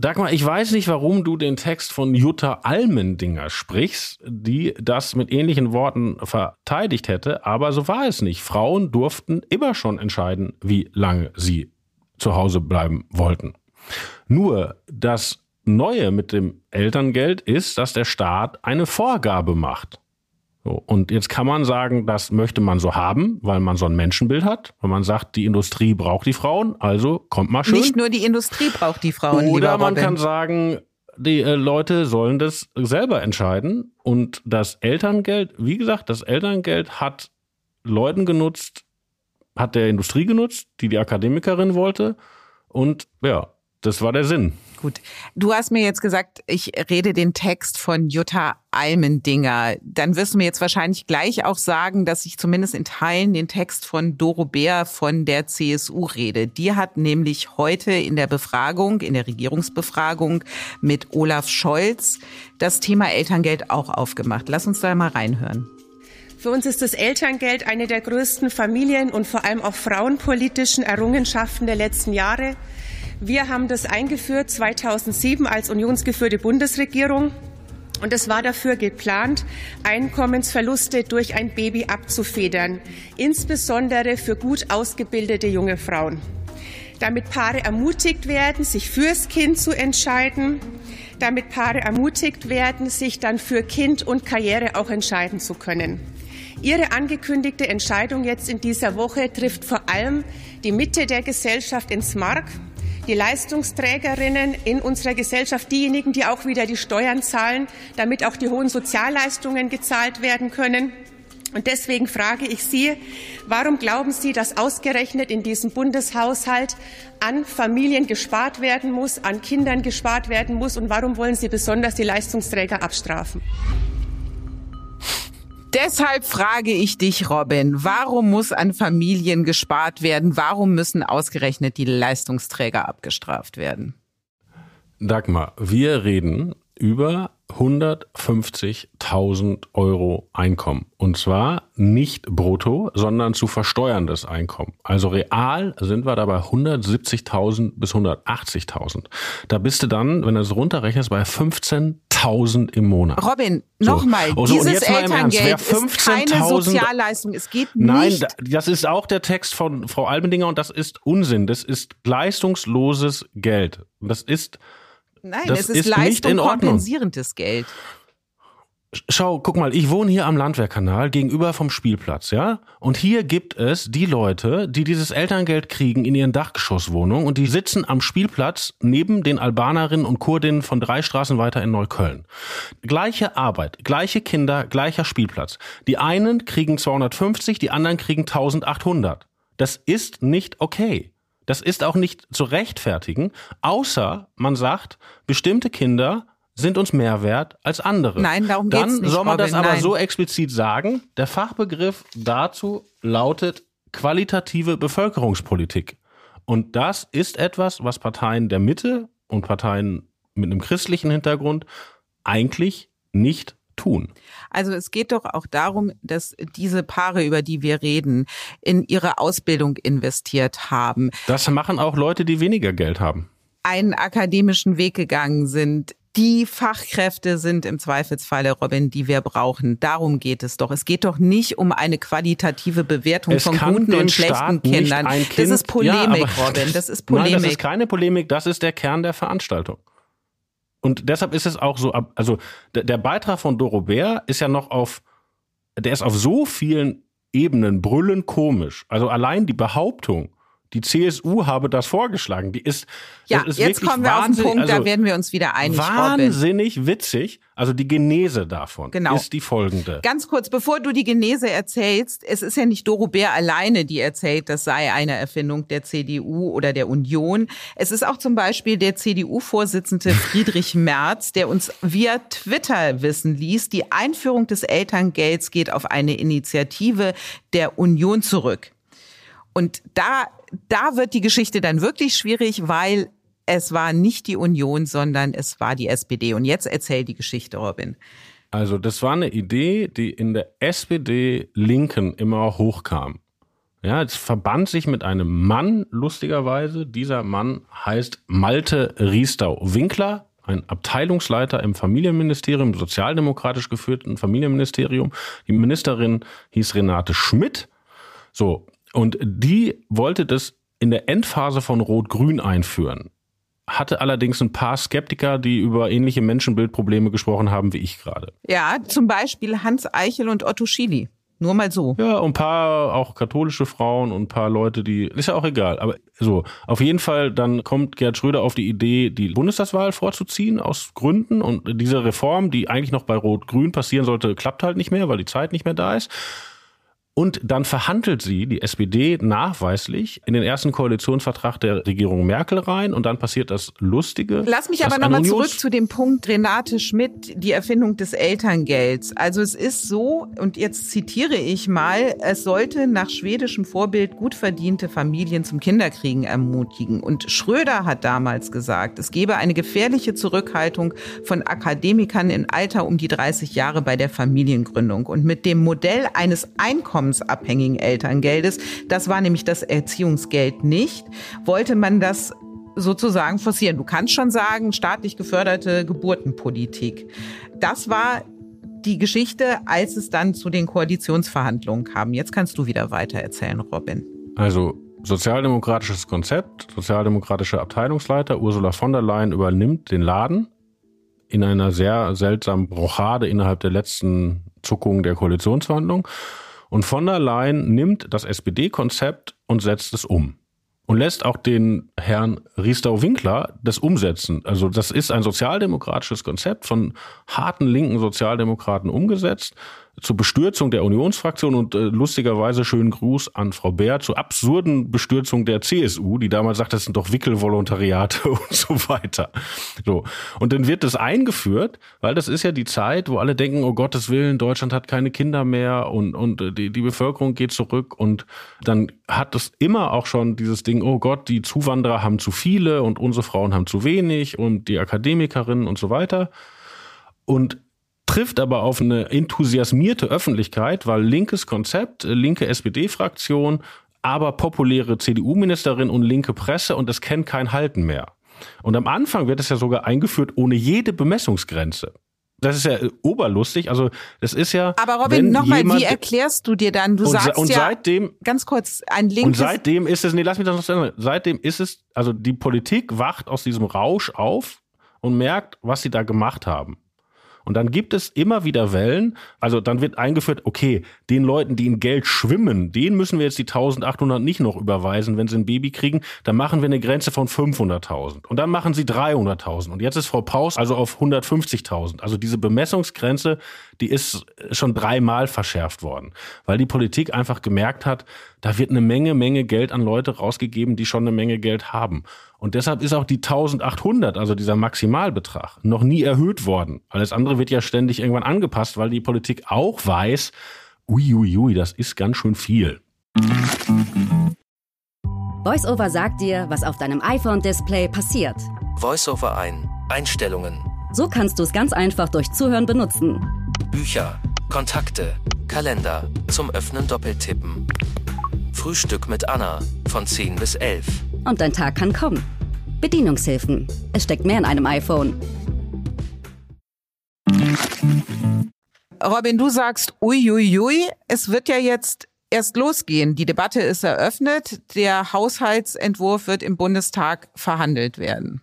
S7: Dagmar, ich weiß nicht, warum du den Text von Jutta Almendinger sprichst, die das mit ähnlichen Worten verteidigt hätte, aber so war es nicht. Frauen durften immer schon entscheiden, wie lange sie zu Hause bleiben wollten. Nur das Neue mit dem Elterngeld ist, dass der Staat eine Vorgabe macht. So, und jetzt kann man sagen, das möchte man so haben, weil man so ein Menschenbild hat, weil man sagt, die Industrie braucht die Frauen, also kommt mal schön.
S6: Nicht nur die Industrie braucht die Frauen.
S7: Oder man kann sagen, die äh, Leute sollen das selber entscheiden. Und das Elterngeld, wie gesagt, das Elterngeld hat Leuten genutzt, hat der Industrie genutzt, die die Akademikerin wollte. Und ja, das war der Sinn.
S6: Gut. Du hast mir jetzt gesagt, ich rede den Text von Jutta Almendinger. Dann wirst du mir jetzt wahrscheinlich gleich auch sagen, dass ich zumindest in Teilen den Text von Doro Bär von der CSU rede. Die hat nämlich heute in der Befragung, in der Regierungsbefragung mit Olaf Scholz das Thema Elterngeld auch aufgemacht. Lass uns da mal reinhören.
S10: Für uns ist das Elterngeld eine der größten familien- und vor allem auch frauenpolitischen Errungenschaften der letzten Jahre. Wir haben das eingeführt 2007 als unionsgeführte Bundesregierung. Und es war dafür geplant, Einkommensverluste durch ein Baby abzufedern, insbesondere für gut ausgebildete junge Frauen. Damit Paare ermutigt werden, sich fürs Kind zu entscheiden, damit Paare ermutigt werden, sich dann für Kind und Karriere auch entscheiden zu können. Ihre angekündigte Entscheidung jetzt in dieser Woche trifft vor allem die Mitte der Gesellschaft ins Mark die Leistungsträgerinnen in unserer Gesellschaft, diejenigen, die auch wieder die Steuern zahlen, damit auch die hohen Sozialleistungen gezahlt werden können. Und deswegen frage ich Sie, warum glauben Sie, dass ausgerechnet in diesem Bundeshaushalt an Familien gespart werden muss, an Kindern gespart werden muss? Und warum wollen Sie besonders die Leistungsträger abstrafen?
S6: Deshalb frage ich dich, Robin, warum muss an Familien gespart werden? Warum müssen ausgerechnet die Leistungsträger abgestraft werden?
S7: Dagmar, wir reden über 150.000 Euro Einkommen. Und zwar nicht brutto, sondern zu versteuerndes Einkommen. Also real sind wir dabei 170.000 bis 180.000. Da bist du dann, wenn du es runterrechnest, bei 15.000 im Monat.
S6: Robin, nochmal,
S7: so. also,
S6: dieses Elterngeld ist keine Sozialleistung. Es geht nicht.
S7: Nein, das ist auch der Text von Frau Almendinger und das ist Unsinn. Das ist leistungsloses Geld. Das ist
S6: Nein, das es ist, ist Leistung kompensierendes Geld.
S7: Schau, guck mal, ich wohne hier am Landwehrkanal gegenüber vom Spielplatz, ja? Und hier gibt es die Leute, die dieses Elterngeld kriegen in ihren Dachgeschosswohnungen und die sitzen am Spielplatz neben den Albanerinnen und Kurdinnen von drei Straßen weiter in Neukölln. Gleiche Arbeit, gleiche Kinder, gleicher Spielplatz. Die einen kriegen 250, die anderen kriegen 1800. Das ist nicht okay. Das ist auch nicht zu rechtfertigen, außer man sagt, bestimmte Kinder sind uns mehr wert als andere.
S6: Nein, darum geht's
S7: Dann
S6: nicht,
S7: soll man
S6: Robin,
S7: das aber
S6: nein.
S7: so explizit sagen. Der Fachbegriff dazu lautet qualitative Bevölkerungspolitik. Und das ist etwas, was Parteien der Mitte und Parteien mit einem christlichen Hintergrund eigentlich nicht tun.
S6: Also es geht doch auch darum, dass diese Paare, über die wir reden, in ihre Ausbildung investiert haben.
S7: Das machen auch Leute, die weniger Geld haben.
S6: Einen akademischen Weg gegangen sind, die Fachkräfte sind im Zweifelsfalle, Robin, die wir brauchen. Darum geht es doch. Es geht doch nicht um eine qualitative Bewertung
S7: es
S6: von guten und schlechten
S7: Staat
S6: Kindern.
S7: Kind,
S6: das ist Polemik,
S7: ja,
S6: Robin. Das ist Polemik.
S7: Nein, das ist keine Polemik. Das ist der Kern der Veranstaltung. Und deshalb ist es auch so, also der Beitrag von Doro Bär ist ja noch auf, der ist auf so vielen Ebenen brüllend komisch. Also allein die Behauptung, die CSU habe das vorgeschlagen. Die ist,
S6: ja,
S7: ist
S6: jetzt kommen wir auf den Punkt,
S7: also
S6: da werden wir uns wieder einig.
S7: Wahnsinnig Robin. witzig. Also die Genese davon
S6: genau.
S7: ist die folgende.
S6: Ganz kurz, bevor du die Genese erzählst, es ist ja nicht Doro Bär alleine, die erzählt, das sei eine Erfindung der CDU oder der Union. Es ist auch zum Beispiel der CDU-Vorsitzende Friedrich Merz, der uns via Twitter wissen ließ, die Einführung des Elterngelds geht auf eine Initiative der Union zurück. Und da, da wird die Geschichte dann wirklich schwierig, weil es war nicht die Union, sondern es war die SPD. Und jetzt erzähl die Geschichte, Robin.
S7: Also das war eine Idee, die in der SPD-Linken immer hochkam. Ja, es verband sich mit einem Mann, lustigerweise. Dieser Mann heißt Malte Riestau-Winkler, ein Abteilungsleiter im Familienministerium, sozialdemokratisch geführten Familienministerium. Die Ministerin hieß Renate Schmidt. So, und die wollte das in der Endphase von Rot-Grün einführen. Hatte allerdings ein paar Skeptiker, die über ähnliche Menschenbildprobleme gesprochen haben wie ich gerade.
S6: Ja, zum Beispiel Hans Eichel und Otto Schily. Nur mal so.
S7: Ja, und ein paar auch katholische Frauen und ein paar Leute, die, ist ja auch egal. Aber so, auf jeden Fall, dann kommt Gerd Schröder auf die Idee, die Bundestagswahl vorzuziehen aus Gründen. Und diese Reform, die eigentlich noch bei Rot-Grün passieren sollte, klappt halt nicht mehr, weil die Zeit nicht mehr da ist. Und dann verhandelt sie, die SPD, nachweislich in den ersten Koalitionsvertrag der Regierung Merkel rein und dann passiert das Lustige.
S6: Lass mich aber nochmal zurück zu dem Punkt Renate Schmidt, die Erfindung des Elterngelds. Also es ist so, und jetzt zitiere ich mal, es sollte nach schwedischem Vorbild gut verdiente Familien zum Kinderkriegen ermutigen. Und Schröder hat damals gesagt, es gebe eine gefährliche Zurückhaltung von Akademikern in Alter um die 30 Jahre bei der Familiengründung. Und mit dem Modell eines einkommensabhängigen Elterngeldes, das war nämlich das Erziehungsgeld nicht, wollte man das sozusagen forcieren. Du kannst schon sagen, staatlich geförderte Geburtenpolitik. Das war die Geschichte, als es dann zu den Koalitionsverhandlungen kam. Jetzt kannst du wieder weiter erzählen, Robin.
S7: Also sozialdemokratisches Konzept, sozialdemokratische Abteilungsleiter Ursula von der Leyen übernimmt den Laden in einer sehr seltsamen Rochade innerhalb der letzten Zuckungen der Koalitionsverhandlungen. Und von der Leyen nimmt das SPD-Konzept und setzt es um und lässt auch den Herrn Riestau-Winkler das umsetzen. Also das ist ein sozialdemokratisches Konzept von harten linken Sozialdemokraten umgesetzt zur Bestürzung der Unionsfraktion und äh, lustigerweise schönen Gruß an Frau Bär zur absurden Bestürzung der CSU, die damals sagt, das sind doch Wickelvolontariate und so weiter. So. Und dann wird das eingeführt, weil das ist ja die Zeit, wo alle denken, oh Gottes Willen, Deutschland hat keine Kinder mehr und, und äh, die, die Bevölkerung geht zurück und dann hat es immer auch schon dieses Ding, oh Gott, die Zuwanderer haben zu viele und unsere Frauen haben zu wenig und die Akademikerinnen und so weiter. Und trifft aber auf eine enthusiasmierte Öffentlichkeit, weil linkes Konzept, linke SPD-Fraktion, aber populäre CDU-Ministerin und linke Presse und es kennt kein Halten mehr. Und am Anfang wird es ja sogar eingeführt ohne jede Bemessungsgrenze. Das ist ja oberlustig. Also das ist ja.
S6: Aber Robin, nochmal, wie erklärst du dir dann? Du
S7: und,
S6: sagst
S7: und
S6: ja
S7: seitdem,
S6: ganz kurz ein linkes.
S7: Und seitdem ist es, nee, lass mich das noch sagen. Seitdem ist es, also die Politik wacht aus diesem Rausch auf und merkt, was sie da gemacht haben. Und dann gibt es immer wieder Wellen. Also dann wird eingeführt, okay, den Leuten, die in Geld schwimmen, denen müssen wir jetzt die 1800 nicht noch überweisen, wenn sie ein Baby kriegen. Dann machen wir eine Grenze von 500.000. Und dann machen sie 300.000. Und jetzt ist Frau Paus also auf 150.000. Also diese Bemessungsgrenze, die ist schon dreimal verschärft worden. Weil die Politik einfach gemerkt hat, da wird eine Menge, Menge Geld an Leute rausgegeben, die schon eine Menge Geld haben. Und deshalb ist auch die 1800, also dieser Maximalbetrag, noch nie erhöht worden. Alles andere wird ja ständig irgendwann angepasst, weil die Politik auch weiß, uiuiui, ui, das ist ganz schön viel.
S11: VoiceOver sagt dir, was auf deinem iPhone-Display passiert.
S12: VoiceOver ein. Einstellungen.
S11: So kannst du es ganz einfach durch Zuhören benutzen.
S12: Bücher, Kontakte, Kalender, zum Öffnen doppeltippen. Frühstück mit Anna von 10 bis 11.
S11: Und dein Tag kann kommen. Bedienungshilfen. Es steckt mehr in einem iPhone.
S6: Robin, du sagst, uiuiui, es wird ja jetzt erst losgehen. Die Debatte ist eröffnet. Der Haushaltsentwurf wird im Bundestag verhandelt werden.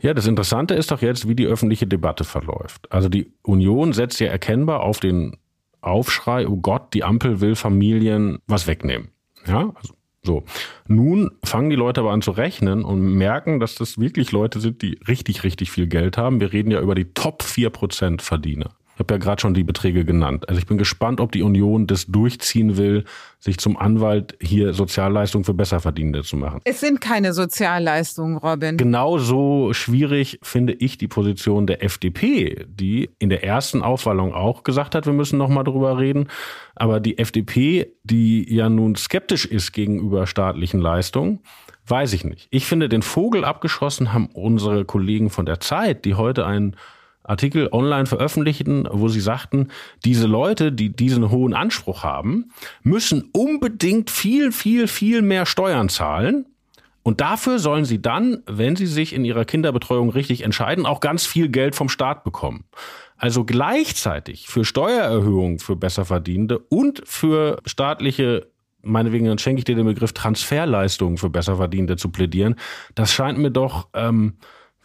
S7: Ja, das Interessante ist doch jetzt, wie die öffentliche Debatte verläuft. Also die Union setzt ja erkennbar auf den Aufschrei, oh Gott, die Ampel will Familien was wegnehmen. Ja, also so. Nun fangen die Leute aber an zu rechnen und merken, dass das wirklich Leute sind, die richtig, richtig viel Geld haben. Wir reden ja über die Top 4% Verdiener. Ich habe ja gerade schon die Beträge genannt. Also ich bin gespannt, ob die Union das durchziehen will, sich zum Anwalt hier Sozialleistungen für Besserverdienende zu machen.
S6: Es sind keine Sozialleistungen, Robin.
S7: Genauso schwierig finde ich die Position der FDP, die in der ersten Aufwallung auch gesagt hat, wir müssen noch mal drüber reden. Aber die FDP, die ja nun skeptisch ist gegenüber staatlichen Leistungen, weiß ich nicht. Ich finde, den Vogel abgeschossen haben unsere Kollegen von der Zeit, die heute einen Artikel online veröffentlichten, wo sie sagten, diese Leute, die diesen hohen Anspruch haben, müssen unbedingt viel, viel, viel mehr Steuern zahlen. Und dafür sollen sie dann, wenn sie sich in ihrer Kinderbetreuung richtig entscheiden, auch ganz viel Geld vom Staat bekommen. Also gleichzeitig für Steuererhöhungen für Besserverdienende und für staatliche meinetwegen, dann schenke ich dir den Begriff Transferleistungen für Besserverdienende zu plädieren. Das scheint mir doch ähm,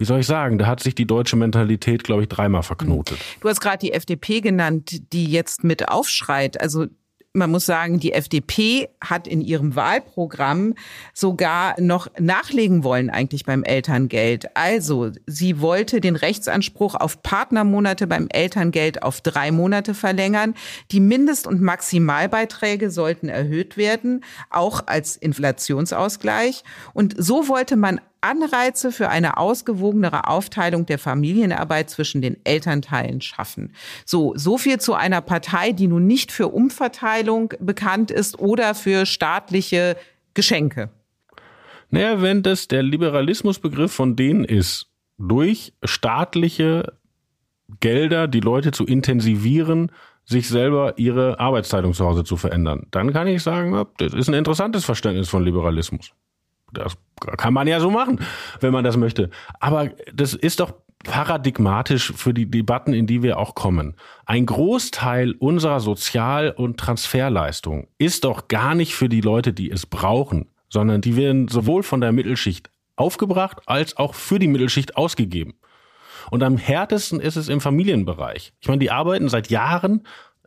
S7: wie soll ich sagen, da hat sich die deutsche Mentalität, glaube ich, dreimal verknotet.
S6: Du hast gerade die FDP genannt, die jetzt mit aufschreit. Also man muss sagen, die FDP hat in ihrem Wahlprogramm sogar noch nachlegen wollen eigentlich beim Elterngeld. Also sie wollte den Rechtsanspruch auf Partnermonate beim Elterngeld auf drei Monate verlängern. Die Mindest- und Maximalbeiträge sollten erhöht werden, auch als Inflationsausgleich. Und so wollte man Anreize für eine ausgewogenere Aufteilung der Familienarbeit zwischen den Elternteilen schaffen. So, so viel zu einer Partei, die nun nicht für Umverteilung bekannt ist oder für staatliche Geschenke.
S7: Naja, wenn das der Liberalismusbegriff von denen ist, durch staatliche Gelder die Leute zu intensivieren, sich selber ihre Arbeitsteilung zu Hause zu verändern, dann kann ich sagen, das ist ein interessantes Verständnis von Liberalismus. Das kann man ja so machen, wenn man das möchte. Aber das ist doch paradigmatisch für die Debatten, in die wir auch kommen. Ein Großteil unserer Sozial- und Transferleistung ist doch gar nicht für die Leute, die es brauchen, sondern die werden sowohl von der Mittelschicht aufgebracht als auch für die Mittelschicht ausgegeben. Und am härtesten ist es im Familienbereich. Ich meine, die arbeiten seit Jahren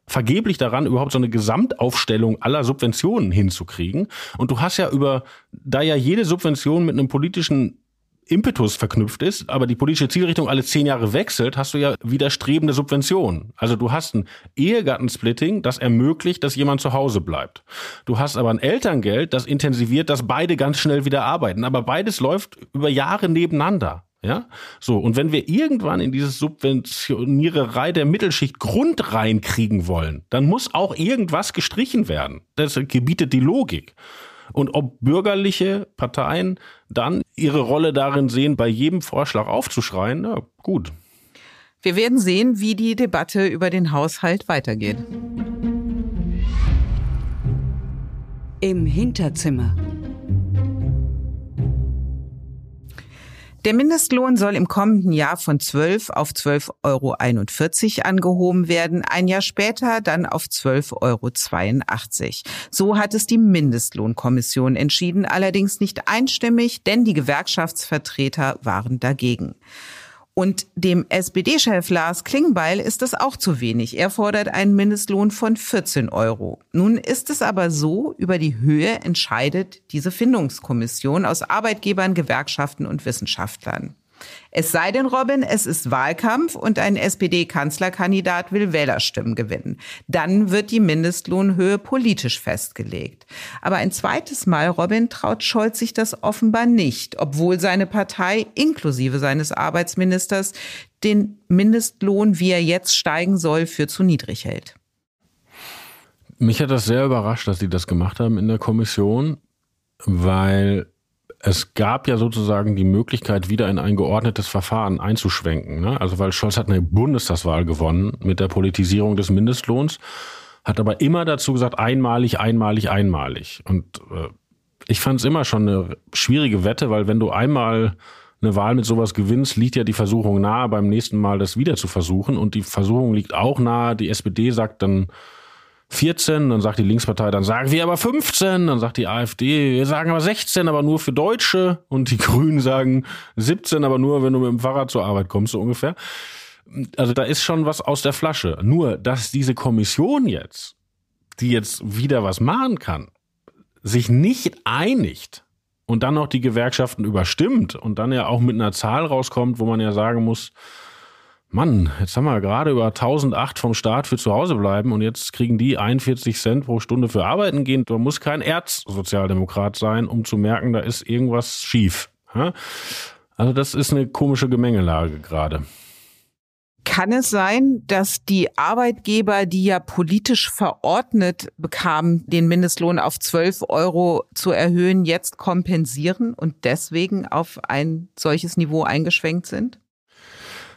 S7: vergeblich daran, überhaupt so eine Gesamtaufstellung aller Subventionen hinzukriegen. Und du hast ja über, da ja jede Subvention mit einem politischen Impetus verknüpft ist, aber die politische Zielrichtung alle zehn Jahre wechselt, hast du ja widerstrebende Subventionen. Also du hast ein Ehegattensplitting, das ermöglicht, dass jemand zu Hause bleibt. Du hast aber ein Elterngeld, das intensiviert, dass beide ganz schnell wieder arbeiten. Aber beides läuft über Jahre nebeneinander. Ja, so. Und wenn wir irgendwann in diese Subventioniererei der Mittelschicht Grund reinkriegen wollen, dann muss auch irgendwas gestrichen werden. Das gebietet die Logik. Und ob bürgerliche Parteien dann ihre Rolle darin sehen, bei jedem Vorschlag aufzuschreien, na gut.
S6: Wir werden sehen, wie die Debatte über den Haushalt weitergeht.
S2: Im Hinterzimmer.
S6: Der Mindestlohn soll im kommenden Jahr von 12 auf 12,41 Euro angehoben werden, ein Jahr später dann auf 12,82 Euro. So hat es die Mindestlohnkommission entschieden, allerdings nicht einstimmig, denn die Gewerkschaftsvertreter waren dagegen. Und dem SPD-Chef Lars Klingbeil ist das auch zu wenig. Er fordert einen Mindestlohn von 14 Euro. Nun ist es aber so, über die Höhe entscheidet diese Findungskommission aus Arbeitgebern, Gewerkschaften und Wissenschaftlern. Es sei denn, Robin, es ist Wahlkampf und ein SPD-Kanzlerkandidat will Wählerstimmen gewinnen. Dann wird die Mindestlohnhöhe politisch festgelegt. Aber ein zweites Mal, Robin, traut Scholz sich das offenbar nicht, obwohl seine Partei inklusive seines Arbeitsministers den Mindestlohn, wie er jetzt steigen soll, für zu niedrig hält.
S7: Mich hat das sehr überrascht, dass sie das gemacht haben in der Kommission, weil es gab ja sozusagen die Möglichkeit, wieder in ein geordnetes Verfahren einzuschwenken. Ne? Also weil Scholz hat eine Bundestagswahl gewonnen mit der Politisierung des Mindestlohns, hat aber immer dazu gesagt, einmalig, einmalig, einmalig. Und äh, ich fand es immer schon eine schwierige Wette, weil wenn du einmal eine Wahl mit sowas gewinnst, liegt ja die Versuchung nahe, beim nächsten Mal das wieder zu versuchen. Und die Versuchung liegt auch nahe, die SPD sagt dann, 14, dann sagt die Linkspartei, dann sagen wir aber 15, dann sagt die AfD, wir sagen aber 16, aber nur für Deutsche und die Grünen sagen 17, aber nur, wenn du mit dem Fahrrad zur Arbeit kommst, so ungefähr. Also da ist schon was aus der Flasche. Nur, dass diese Kommission jetzt, die jetzt wieder was machen kann, sich nicht einigt und dann noch die Gewerkschaften überstimmt und dann ja auch mit einer Zahl rauskommt, wo man ja sagen muss, Mann, jetzt haben wir gerade über 1008 vom Staat für zu Hause bleiben und jetzt kriegen die 41 Cent pro Stunde für Arbeiten gehen. Da muss kein Erzsozialdemokrat sein, um zu merken, da ist irgendwas schief. Also das ist eine komische Gemengelage gerade.
S6: Kann es sein, dass die Arbeitgeber, die ja politisch verordnet bekamen, den Mindestlohn auf 12 Euro zu erhöhen, jetzt kompensieren und deswegen auf ein solches Niveau eingeschwenkt sind?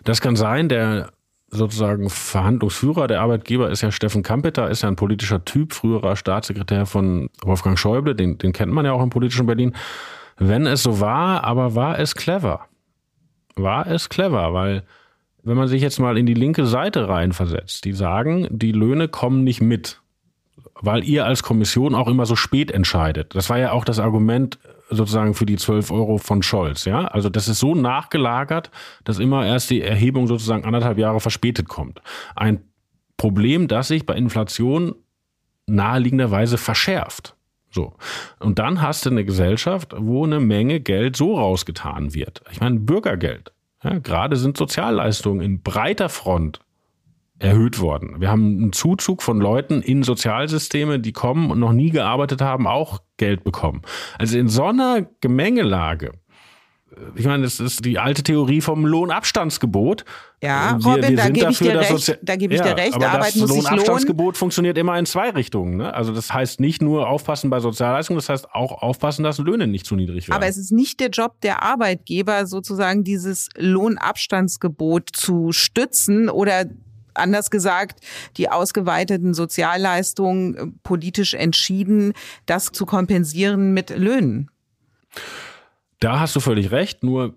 S7: Das kann sein, der sozusagen Verhandlungsführer der Arbeitgeber ist ja Steffen Kampeter, ist ja ein politischer Typ, früherer Staatssekretär von Wolfgang Schäuble, den, den kennt man ja auch im politischen Berlin. Wenn es so war, aber war es clever? War es clever, weil wenn man sich jetzt mal in die linke Seite reinversetzt, die sagen, die Löhne kommen nicht mit, weil ihr als Kommission auch immer so spät entscheidet. Das war ja auch das Argument sozusagen für die 12 Euro von Scholz. Ja, also das ist so nachgelagert, dass immer erst die Erhebung sozusagen anderthalb Jahre verspätet kommt. Ein Problem, das sich bei Inflation naheliegenderweise verschärft. So. Und dann hast du eine Gesellschaft, wo eine Menge Geld so rausgetan wird. Ich meine, Bürgergeld. Ja, gerade sind Sozialleistungen in breiter Front erhöht worden. Wir haben einen Zuzug von Leuten in Sozialsysteme, die kommen und noch nie gearbeitet haben, auch Geld bekommen. Also in so einer Gemengelage ich meine, das ist die alte Theorie vom Lohnabstandsgebot.
S6: Ja, wir, Robin, wir da gebe ich dir recht. Da gebe ich ja, dir recht.
S7: Aber
S6: Arbeit
S7: das muss Lohnabstandsgebot funktioniert immer in zwei Richtungen. Ne? Also das heißt nicht nur aufpassen bei Sozialleistungen, das heißt auch aufpassen, dass Löhne nicht zu niedrig werden.
S6: Aber es ist nicht der Job der Arbeitgeber, sozusagen dieses Lohnabstandsgebot zu stützen oder anders gesagt, die ausgeweiteten Sozialleistungen äh, politisch entschieden, das zu kompensieren mit Löhnen.
S7: Da hast du völlig recht, nur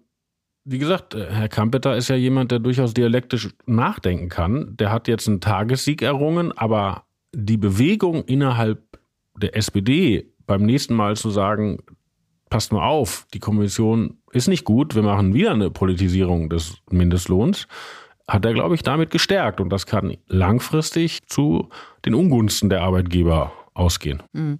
S7: wie gesagt, äh, Herr Kampeter ist ja jemand, der durchaus dialektisch nachdenken kann. Der hat jetzt einen Tagessieg errungen, aber die Bewegung innerhalb der SPD beim nächsten Mal zu sagen, passt mal auf, die Kommission ist nicht gut, wir machen wieder eine Politisierung des Mindestlohns, hat er, glaube ich, damit gestärkt. Und das kann langfristig zu den Ungunsten der Arbeitgeber ausgehen. Mhm.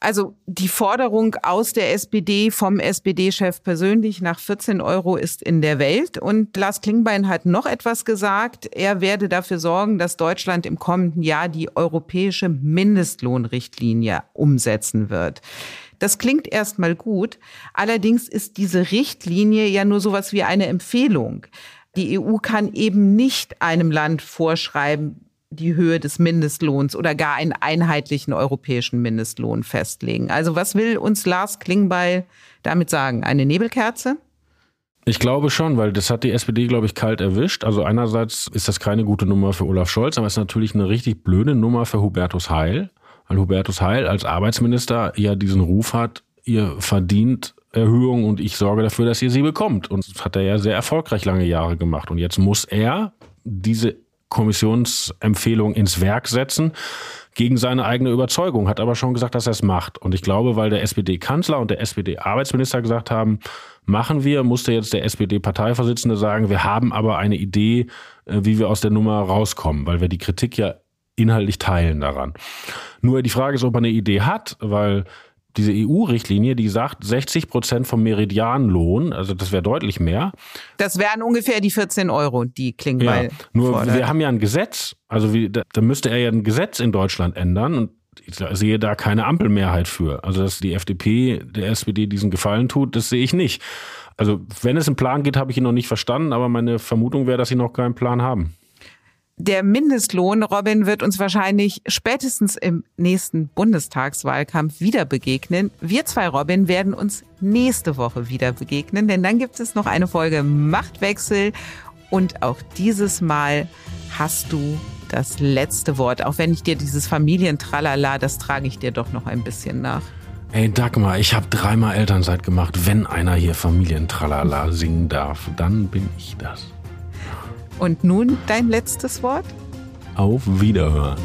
S6: Also die Forderung aus der SPD vom SPD-Chef persönlich nach 14 Euro ist in der Welt. Und Lars Klingbein hat noch etwas gesagt. Er werde dafür sorgen, dass Deutschland im kommenden Jahr die europäische Mindestlohnrichtlinie umsetzen wird. Das klingt erstmal gut. Allerdings ist diese Richtlinie ja nur sowas wie eine Empfehlung. Die EU kann eben nicht einem Land vorschreiben, die Höhe des Mindestlohns oder gar einen einheitlichen europäischen Mindestlohn festlegen. Also was will uns Lars Klingbeil damit sagen? Eine Nebelkerze?
S7: Ich glaube schon, weil das hat die SPD, glaube ich, kalt erwischt. Also einerseits ist das keine gute Nummer für Olaf Scholz, aber es ist natürlich eine richtig blöde Nummer für Hubertus Heil, weil Hubertus Heil als Arbeitsminister ja diesen Ruf hat, ihr verdient Erhöhung und ich sorge dafür, dass ihr sie bekommt. Und das hat er ja sehr erfolgreich lange Jahre gemacht. Und jetzt muss er diese Kommissionsempfehlung ins Werk setzen gegen seine eigene Überzeugung, hat aber schon gesagt, dass er es macht. Und ich glaube, weil der SPD-Kanzler und der SPD-Arbeitsminister gesagt haben, machen wir, musste jetzt der SPD-Parteivorsitzende sagen, wir haben aber eine Idee, äh, wie wir aus der Nummer rauskommen, weil wir die Kritik ja inhaltlich teilen daran. Nur die Frage ist, ob er eine Idee hat, weil diese EU-Richtlinie, die sagt 60 Prozent vom Meridianlohn, also das wäre deutlich mehr.
S6: Das wären ungefähr die 14 Euro, die Klingbeil ja,
S7: Nur fordert. wir haben ja ein Gesetz, also wie, da, da müsste er ja ein Gesetz in Deutschland ändern und ich sehe da keine Ampelmehrheit für. Also dass die FDP der SPD diesen Gefallen tut, das sehe ich nicht. Also wenn es einen Plan geht, habe ich ihn noch nicht verstanden, aber meine Vermutung wäre, dass sie noch keinen Plan haben.
S6: Der Mindestlohn, Robin, wird uns wahrscheinlich spätestens im nächsten Bundestagswahlkampf wieder begegnen. Wir zwei, Robin, werden uns nächste Woche wieder begegnen, denn dann gibt es noch eine Folge Machtwechsel. Und auch dieses Mal hast du das letzte Wort. Auch wenn ich dir dieses Familientralala, das trage ich dir doch noch ein bisschen nach.
S7: Ey Dagmar, ich habe dreimal Elternzeit gemacht. Wenn einer hier Familientralala singen darf, dann bin ich das.
S6: Und nun dein letztes Wort?
S7: Auf Wiederhören.